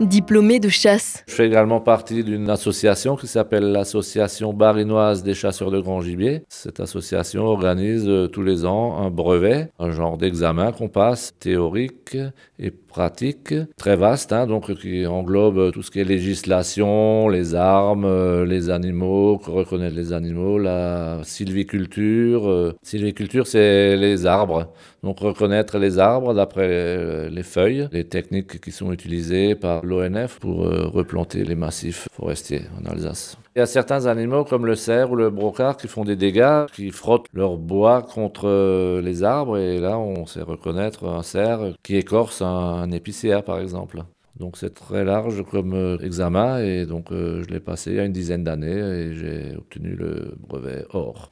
Diplômé de chasse. Je fais également partie d'une association qui s'appelle l'Association barinoise des chasseurs de grand gibier. Cette association organise euh, tous les ans un brevet, un genre d'examen qu'on passe, théorique et pratique, très vaste, hein, donc qui englobe tout ce qui est législation, les armes, euh, les animaux, reconnaître les animaux, la sylviculture. Euh, sylviculture, c'est les arbres. Donc reconnaître les arbres d'après les feuilles, les techniques qui sont utilisées par l'ONF pour replanter les massifs forestiers en Alsace. Il y a certains animaux comme le cerf ou le brocard qui font des dégâts, qui frottent leur bois contre euh, les arbres et là on sait reconnaître un cerf qui écorce un, épicéa par exemple. Donc c'est très large comme euh, examen et donc euh, je l'ai passé il y a une dizaine d'années et j'ai obtenu le brevet or.